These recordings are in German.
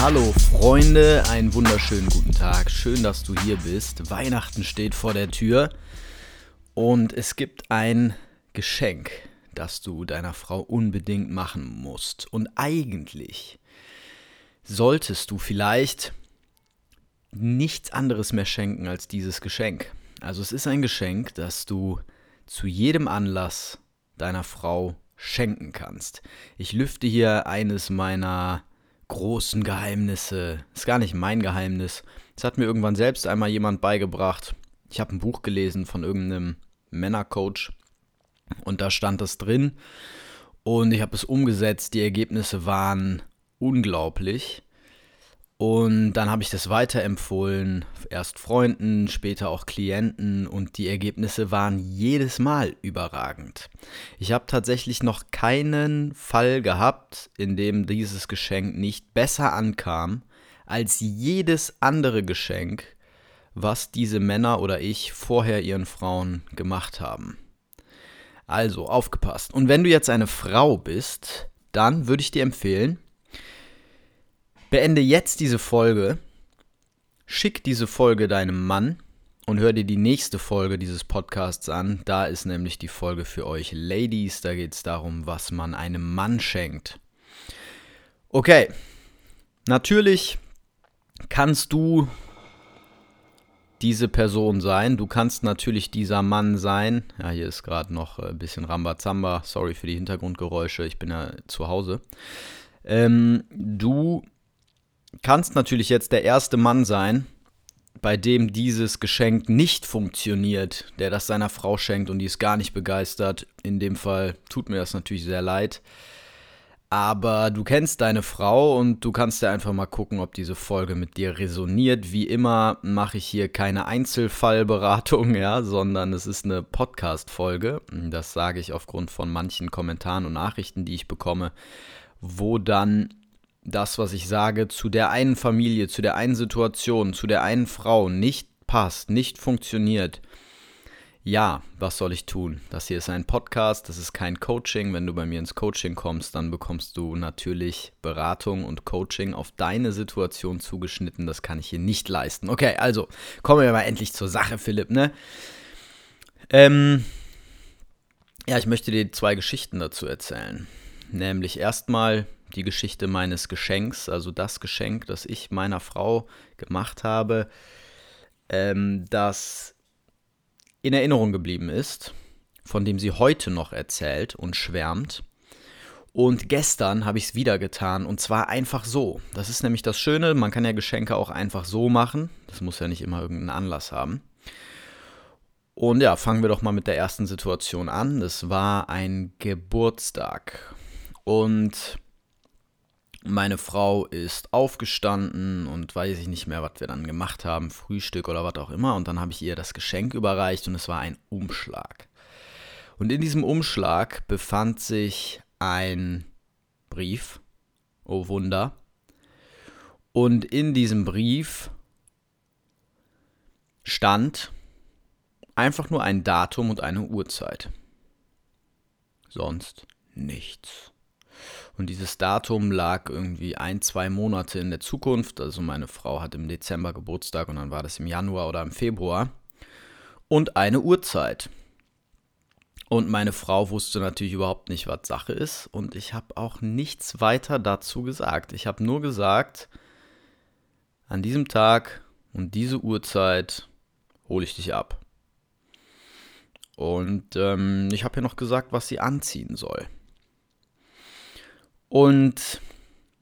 Hallo Freunde, einen wunderschönen guten Tag. Schön, dass du hier bist. Weihnachten steht vor der Tür und es gibt ein Geschenk, das du deiner Frau unbedingt machen musst. Und eigentlich solltest du vielleicht nichts anderes mehr schenken als dieses Geschenk. Also es ist ein Geschenk, das du zu jedem Anlass deiner Frau schenken kannst. Ich lüfte hier eines meiner großen Geheimnisse. Ist gar nicht mein Geheimnis. Das hat mir irgendwann selbst einmal jemand beigebracht. Ich habe ein Buch gelesen von irgendeinem Männercoach und da stand das drin und ich habe es umgesetzt. Die Ergebnisse waren unglaublich. Und dann habe ich das weiterempfohlen, erst Freunden, später auch Klienten und die Ergebnisse waren jedes Mal überragend. Ich habe tatsächlich noch keinen Fall gehabt, in dem dieses Geschenk nicht besser ankam als jedes andere Geschenk, was diese Männer oder ich vorher ihren Frauen gemacht haben. Also aufgepasst. Und wenn du jetzt eine Frau bist, dann würde ich dir empfehlen, Beende jetzt diese Folge, schick diese Folge deinem Mann und hör dir die nächste Folge dieses Podcasts an. Da ist nämlich die Folge für euch Ladies. Da geht es darum, was man einem Mann schenkt. Okay, natürlich kannst du diese Person sein. Du kannst natürlich dieser Mann sein. Ja, hier ist gerade noch ein bisschen Rambazamba. Sorry für die Hintergrundgeräusche. Ich bin ja zu Hause. Ähm, du kannst natürlich jetzt der erste Mann sein, bei dem dieses Geschenk nicht funktioniert, der das seiner Frau schenkt und die ist gar nicht begeistert. In dem Fall tut mir das natürlich sehr leid. Aber du kennst deine Frau und du kannst ja einfach mal gucken, ob diese Folge mit dir resoniert. Wie immer mache ich hier keine Einzelfallberatung, ja, sondern es ist eine Podcast-Folge. Das sage ich aufgrund von manchen Kommentaren und Nachrichten, die ich bekomme, wo dann das, was ich sage, zu der einen Familie, zu der einen Situation, zu der einen Frau nicht passt, nicht funktioniert, ja, was soll ich tun? Das hier ist ein Podcast, das ist kein Coaching. Wenn du bei mir ins Coaching kommst, dann bekommst du natürlich Beratung und Coaching auf deine Situation zugeschnitten. Das kann ich hier nicht leisten. Okay, also kommen wir mal endlich zur Sache, Philipp, ne? Ähm, ja, ich möchte dir zwei Geschichten dazu erzählen. Nämlich erstmal die Geschichte meines Geschenks, also das Geschenk, das ich meiner Frau gemacht habe, ähm, das in Erinnerung geblieben ist, von dem sie heute noch erzählt und schwärmt. Und gestern habe ich es wieder getan und zwar einfach so. Das ist nämlich das Schöne, man kann ja Geschenke auch einfach so machen. Das muss ja nicht immer irgendeinen Anlass haben. Und ja, fangen wir doch mal mit der ersten Situation an. Das war ein Geburtstag. Und meine Frau ist aufgestanden und weiß ich nicht mehr, was wir dann gemacht haben, Frühstück oder was auch immer. Und dann habe ich ihr das Geschenk überreicht und es war ein Umschlag. Und in diesem Umschlag befand sich ein Brief. Oh Wunder. Und in diesem Brief stand einfach nur ein Datum und eine Uhrzeit. Sonst nichts. Und dieses Datum lag irgendwie ein, zwei Monate in der Zukunft. Also meine Frau hat im Dezember Geburtstag und dann war das im Januar oder im Februar. Und eine Uhrzeit. Und meine Frau wusste natürlich überhaupt nicht, was Sache ist. Und ich habe auch nichts weiter dazu gesagt. Ich habe nur gesagt, an diesem Tag und diese Uhrzeit hole ich dich ab. Und ähm, ich habe ihr noch gesagt, was sie anziehen soll. Und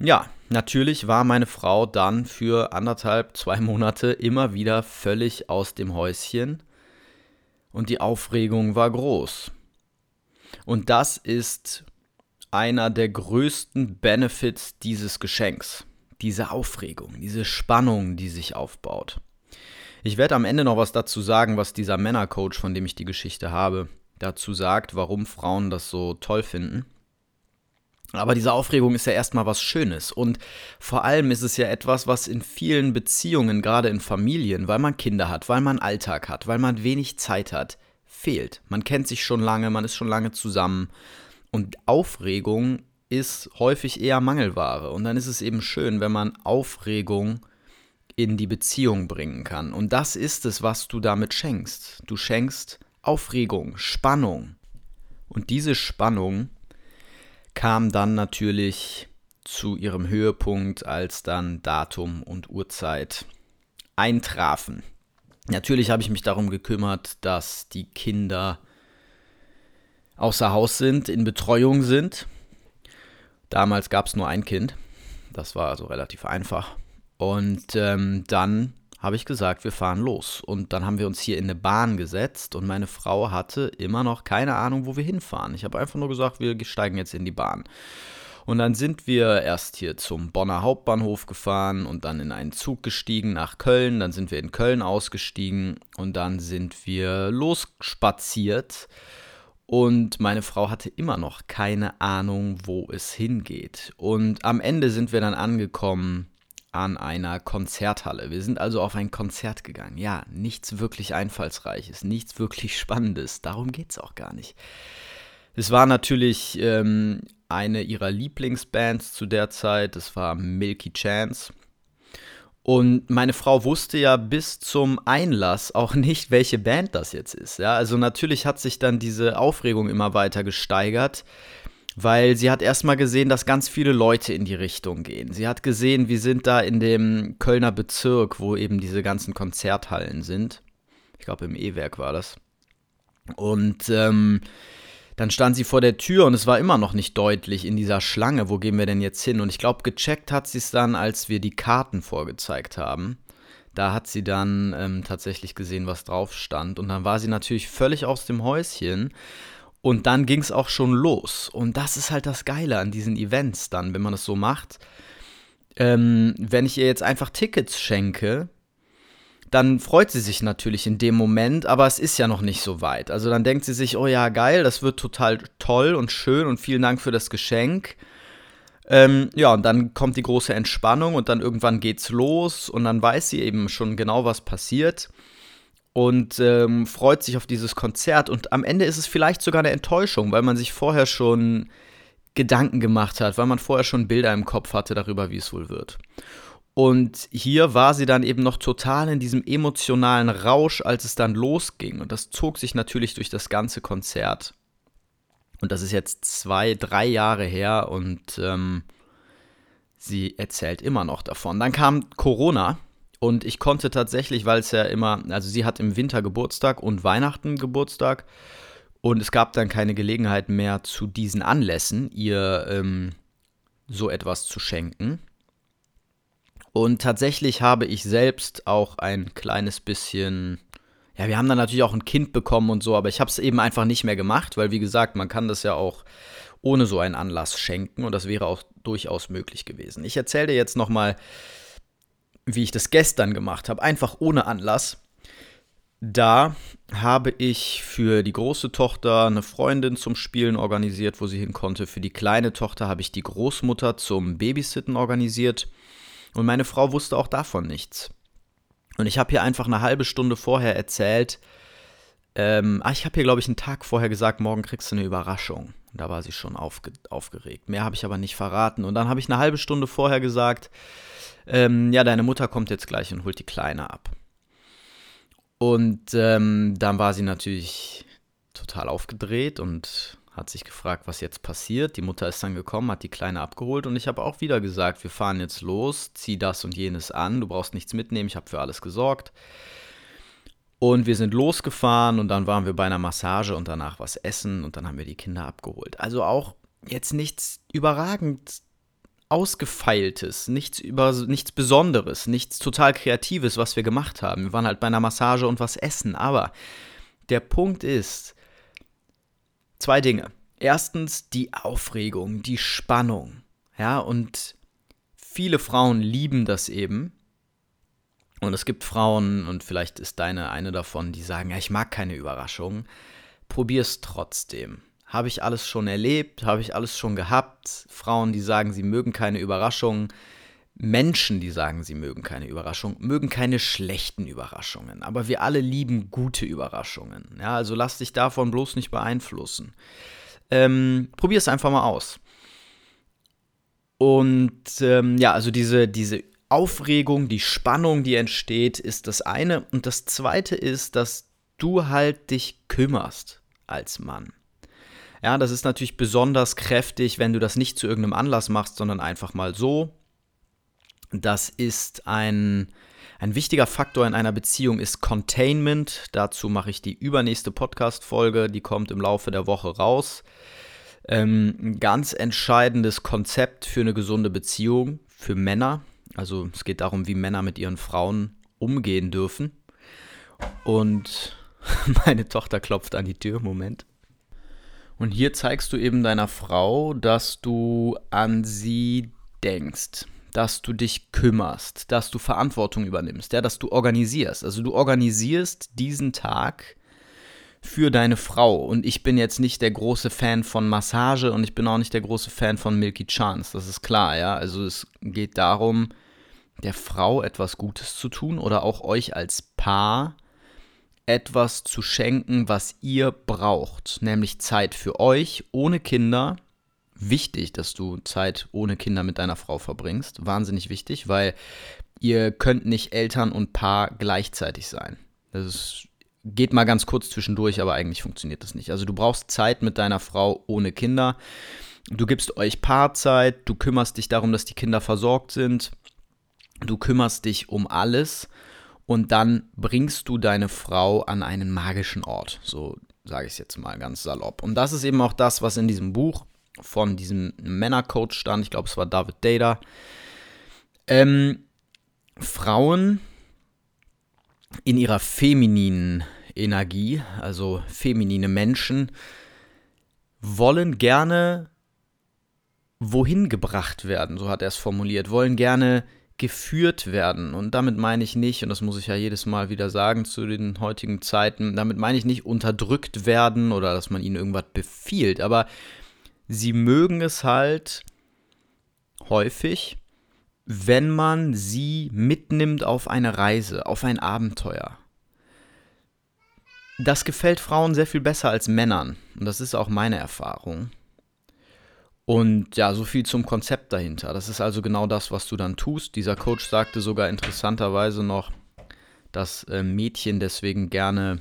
ja, natürlich war meine Frau dann für anderthalb, zwei Monate immer wieder völlig aus dem Häuschen und die Aufregung war groß. Und das ist einer der größten Benefits dieses Geschenks. diese Aufregung, diese Spannung, die sich aufbaut. Ich werde am Ende noch was dazu sagen, was dieser Männercoach, von dem ich die Geschichte habe, dazu sagt, warum Frauen das so toll finden. Aber diese Aufregung ist ja erstmal was Schönes. Und vor allem ist es ja etwas, was in vielen Beziehungen, gerade in Familien, weil man Kinder hat, weil man Alltag hat, weil man wenig Zeit hat, fehlt. Man kennt sich schon lange, man ist schon lange zusammen. Und Aufregung ist häufig eher Mangelware. Und dann ist es eben schön, wenn man Aufregung in die Beziehung bringen kann. Und das ist es, was du damit schenkst. Du schenkst Aufregung, Spannung. Und diese Spannung kam dann natürlich zu ihrem Höhepunkt, als dann Datum und Uhrzeit eintrafen. Natürlich habe ich mich darum gekümmert, dass die Kinder außer Haus sind, in Betreuung sind. Damals gab es nur ein Kind. Das war also relativ einfach. Und ähm, dann habe ich gesagt, wir fahren los. Und dann haben wir uns hier in eine Bahn gesetzt und meine Frau hatte immer noch keine Ahnung, wo wir hinfahren. Ich habe einfach nur gesagt, wir steigen jetzt in die Bahn. Und dann sind wir erst hier zum Bonner Hauptbahnhof gefahren und dann in einen Zug gestiegen nach Köln. Dann sind wir in Köln ausgestiegen und dann sind wir losspaziert. Und meine Frau hatte immer noch keine Ahnung, wo es hingeht. Und am Ende sind wir dann angekommen an einer Konzerthalle. Wir sind also auf ein Konzert gegangen. Ja, nichts wirklich Einfallsreiches, nichts wirklich Spannendes. Darum geht es auch gar nicht. Es war natürlich ähm, eine ihrer Lieblingsbands zu der Zeit. Das war Milky Chance. Und meine Frau wusste ja bis zum Einlass auch nicht, welche Band das jetzt ist. Ja, also natürlich hat sich dann diese Aufregung immer weiter gesteigert weil sie hat erstmal gesehen, dass ganz viele Leute in die Richtung gehen. Sie hat gesehen, wir sind da in dem Kölner Bezirk, wo eben diese ganzen Konzerthallen sind. Ich glaube, im E-Werk war das. Und ähm, dann stand sie vor der Tür und es war immer noch nicht deutlich in dieser Schlange, wo gehen wir denn jetzt hin? Und ich glaube, gecheckt hat sie es dann, als wir die Karten vorgezeigt haben. Da hat sie dann ähm, tatsächlich gesehen, was drauf stand. Und dann war sie natürlich völlig aus dem Häuschen und dann ging es auch schon los. Und das ist halt das Geile an diesen Events dann, wenn man das so macht. Ähm, wenn ich ihr jetzt einfach Tickets schenke, dann freut sie sich natürlich in dem Moment, aber es ist ja noch nicht so weit. Also dann denkt sie sich, oh ja, geil, das wird total toll und schön und vielen Dank für das Geschenk. Ähm, ja, und dann kommt die große Entspannung und dann irgendwann geht's los und dann weiß sie eben schon genau, was passiert und ähm, freut sich auf dieses Konzert. Und am Ende ist es vielleicht sogar eine Enttäuschung, weil man sich vorher schon Gedanken gemacht hat, weil man vorher schon Bilder im Kopf hatte darüber, wie es wohl wird. Und hier war sie dann eben noch total in diesem emotionalen Rausch, als es dann losging. Und das zog sich natürlich durch das ganze Konzert. Und das ist jetzt zwei, drei Jahre her und ähm, sie erzählt immer noch davon. Dann kam Corona und ich konnte tatsächlich, weil es ja immer, also sie hat im Winter Geburtstag und Weihnachten Geburtstag. Und es gab dann keine Gelegenheit mehr zu diesen Anlässen, ihr ähm, so etwas zu schenken. Und tatsächlich habe ich selbst auch ein kleines bisschen, ja, wir haben dann natürlich auch ein Kind bekommen und so, aber ich habe es eben einfach nicht mehr gemacht, weil wie gesagt, man kann das ja auch ohne so einen Anlass schenken und das wäre auch durchaus möglich gewesen. Ich erzähle dir jetzt nochmal wie ich das gestern gemacht habe, einfach ohne Anlass. Da habe ich für die große Tochter eine Freundin zum Spielen organisiert, wo sie hin konnte. Für die kleine Tochter habe ich die Großmutter zum Babysitten organisiert. Und meine Frau wusste auch davon nichts. Und ich habe hier einfach eine halbe Stunde vorher erzählt, ähm, ich habe hier, glaube ich, einen Tag vorher gesagt, morgen kriegst du eine Überraschung. Und da war sie schon aufge aufgeregt. Mehr habe ich aber nicht verraten. Und dann habe ich eine halbe Stunde vorher gesagt, ähm, ja, deine Mutter kommt jetzt gleich und holt die Kleine ab. Und ähm, dann war sie natürlich total aufgedreht und hat sich gefragt, was jetzt passiert. Die Mutter ist dann gekommen, hat die Kleine abgeholt und ich habe auch wieder gesagt, wir fahren jetzt los, zieh das und jenes an, du brauchst nichts mitnehmen, ich habe für alles gesorgt. Und wir sind losgefahren und dann waren wir bei einer Massage und danach was essen und dann haben wir die Kinder abgeholt. Also auch jetzt nichts überragend Ausgefeiltes, nichts, über, nichts Besonderes, nichts total Kreatives, was wir gemacht haben. Wir waren halt bei einer Massage und was essen. Aber der Punkt ist, zwei Dinge. Erstens die Aufregung, die Spannung. Ja, und viele Frauen lieben das eben. Und es gibt Frauen, und vielleicht ist deine eine davon, die sagen, ja, ich mag keine Überraschungen. Probier es trotzdem. Habe ich alles schon erlebt? Habe ich alles schon gehabt? Frauen, die sagen, sie mögen keine Überraschungen. Menschen, die sagen, sie mögen keine Überraschungen, mögen keine schlechten Überraschungen. Aber wir alle lieben gute Überraschungen. Ja, also lass dich davon bloß nicht beeinflussen. Ähm, Probier es einfach mal aus. Und ähm, ja, also diese, diese Aufregung, die Spannung, die entsteht, ist das eine. Und das zweite ist, dass du halt dich kümmerst als Mann. Ja, das ist natürlich besonders kräftig, wenn du das nicht zu irgendeinem Anlass machst, sondern einfach mal so. Das ist ein, ein wichtiger Faktor in einer Beziehung ist Containment. Dazu mache ich die übernächste Podcast-Folge, die kommt im Laufe der Woche raus. Ähm, ein ganz entscheidendes Konzept für eine gesunde Beziehung für Männer. Also es geht darum, wie Männer mit ihren Frauen umgehen dürfen. Und meine Tochter klopft an die Tür. Moment. Und hier zeigst du eben deiner Frau, dass du an sie denkst, dass du dich kümmerst, dass du Verantwortung übernimmst, ja, dass du organisierst. Also du organisierst diesen Tag für deine Frau. Und ich bin jetzt nicht der große Fan von Massage und ich bin auch nicht der große Fan von Milky Chance. Das ist klar, ja. Also es geht darum, der Frau etwas Gutes zu tun oder auch euch als Paar etwas zu schenken, was ihr braucht, nämlich Zeit für euch ohne Kinder. Wichtig, dass du Zeit ohne Kinder mit deiner Frau verbringst. Wahnsinnig wichtig, weil ihr könnt nicht Eltern und Paar gleichzeitig sein. Das ist geht mal ganz kurz zwischendurch, aber eigentlich funktioniert das nicht. Also du brauchst Zeit mit deiner Frau ohne Kinder. Du gibst euch Paarzeit, du kümmerst dich darum, dass die Kinder versorgt sind. Du kümmerst dich um alles und dann bringst du deine Frau an einen magischen Ort. So sage ich es jetzt mal ganz salopp. Und das ist eben auch das, was in diesem Buch von diesem Männercoach stand. Ich glaube, es war David Data. Ähm, Frauen in ihrer femininen Energie, also feminine Menschen, wollen gerne wohin gebracht werden, so hat er es formuliert, wollen gerne geführt werden. Und damit meine ich nicht, und das muss ich ja jedes Mal wieder sagen zu den heutigen Zeiten, damit meine ich nicht unterdrückt werden oder dass man ihnen irgendwas befiehlt, aber sie mögen es halt häufig, wenn man sie mitnimmt auf eine Reise, auf ein Abenteuer. Das gefällt Frauen sehr viel besser als Männern. Und das ist auch meine Erfahrung. Und ja, so viel zum Konzept dahinter. Das ist also genau das, was du dann tust. Dieser Coach sagte sogar interessanterweise noch, dass äh, Mädchen deswegen gerne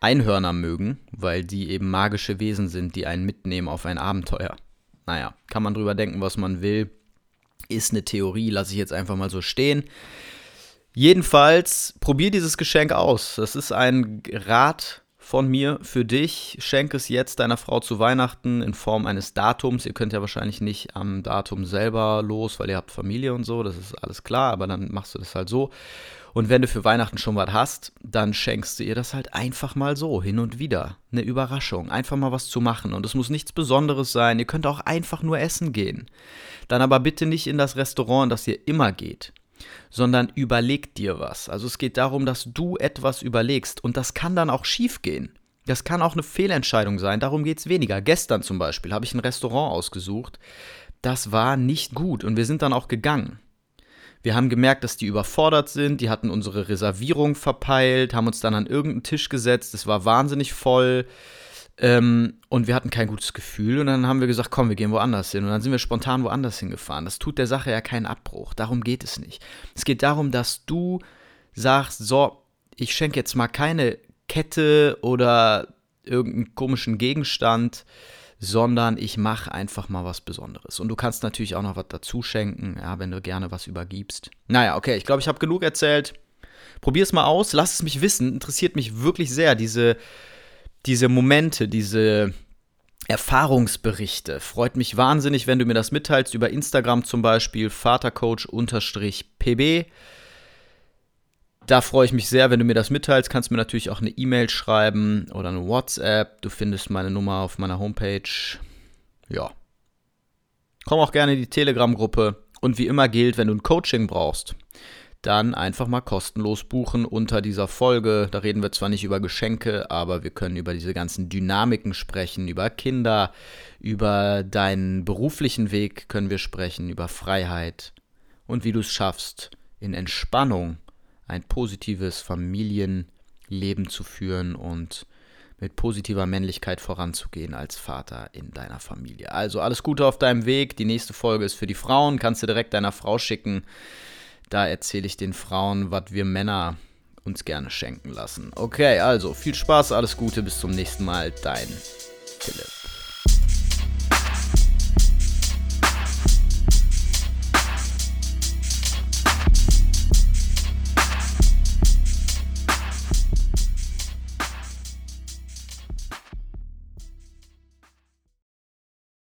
Einhörner mögen, weil die eben magische Wesen sind, die einen mitnehmen auf ein Abenteuer. Naja, kann man drüber denken, was man will. Ist eine Theorie, lasse ich jetzt einfach mal so stehen. Jedenfalls, probier dieses Geschenk aus. Das ist ein Rat von mir für dich. Schenke es jetzt deiner Frau zu Weihnachten in Form eines Datums. Ihr könnt ja wahrscheinlich nicht am Datum selber los, weil ihr habt Familie und so, das ist alles klar, aber dann machst du das halt so. Und wenn du für Weihnachten schon was hast, dann schenkst du ihr das halt einfach mal so, hin und wieder. Eine Überraschung, einfach mal was zu machen. Und es muss nichts Besonderes sein. Ihr könnt auch einfach nur essen gehen. Dann aber bitte nicht in das Restaurant, das ihr immer geht sondern überleg dir was. Also es geht darum, dass du etwas überlegst und das kann dann auch schief gehen. Das kann auch eine Fehlentscheidung sein, darum geht es weniger. Gestern zum Beispiel habe ich ein Restaurant ausgesucht, das war nicht gut und wir sind dann auch gegangen. Wir haben gemerkt, dass die überfordert sind, die hatten unsere Reservierung verpeilt, haben uns dann an irgendeinen Tisch gesetzt, es war wahnsinnig voll. Ähm, und wir hatten kein gutes Gefühl und dann haben wir gesagt, komm, wir gehen woanders hin. Und dann sind wir spontan woanders hingefahren. Das tut der Sache ja keinen Abbruch. Darum geht es nicht. Es geht darum, dass du sagst, so, ich schenke jetzt mal keine Kette oder irgendeinen komischen Gegenstand, sondern ich mache einfach mal was Besonderes. Und du kannst natürlich auch noch was dazu schenken, ja, wenn du gerne was übergibst. Naja, okay, ich glaube, ich habe genug erzählt. Probier es mal aus, lass es mich wissen. Interessiert mich wirklich sehr, diese diese Momente, diese Erfahrungsberichte. Freut mich wahnsinnig, wenn du mir das mitteilst über Instagram zum Beispiel, vatercoach-pb. Da freue ich mich sehr, wenn du mir das mitteilst. Kannst mir natürlich auch eine E-Mail schreiben oder eine WhatsApp. Du findest meine Nummer auf meiner Homepage. Ja. Komm auch gerne in die Telegram-Gruppe Und wie immer gilt, wenn du ein Coaching brauchst, dann einfach mal kostenlos buchen unter dieser Folge. Da reden wir zwar nicht über Geschenke, aber wir können über diese ganzen Dynamiken sprechen, über Kinder, über deinen beruflichen Weg können wir sprechen, über Freiheit und wie du es schaffst, in Entspannung ein positives Familienleben zu führen und mit positiver Männlichkeit voranzugehen als Vater in deiner Familie. Also alles Gute auf deinem Weg. Die nächste Folge ist für die Frauen. Kannst du direkt deiner Frau schicken. Da erzähle ich den Frauen, was wir Männer uns gerne schenken lassen. Okay, also viel Spaß, alles Gute, bis zum nächsten Mal. Dein Philipp.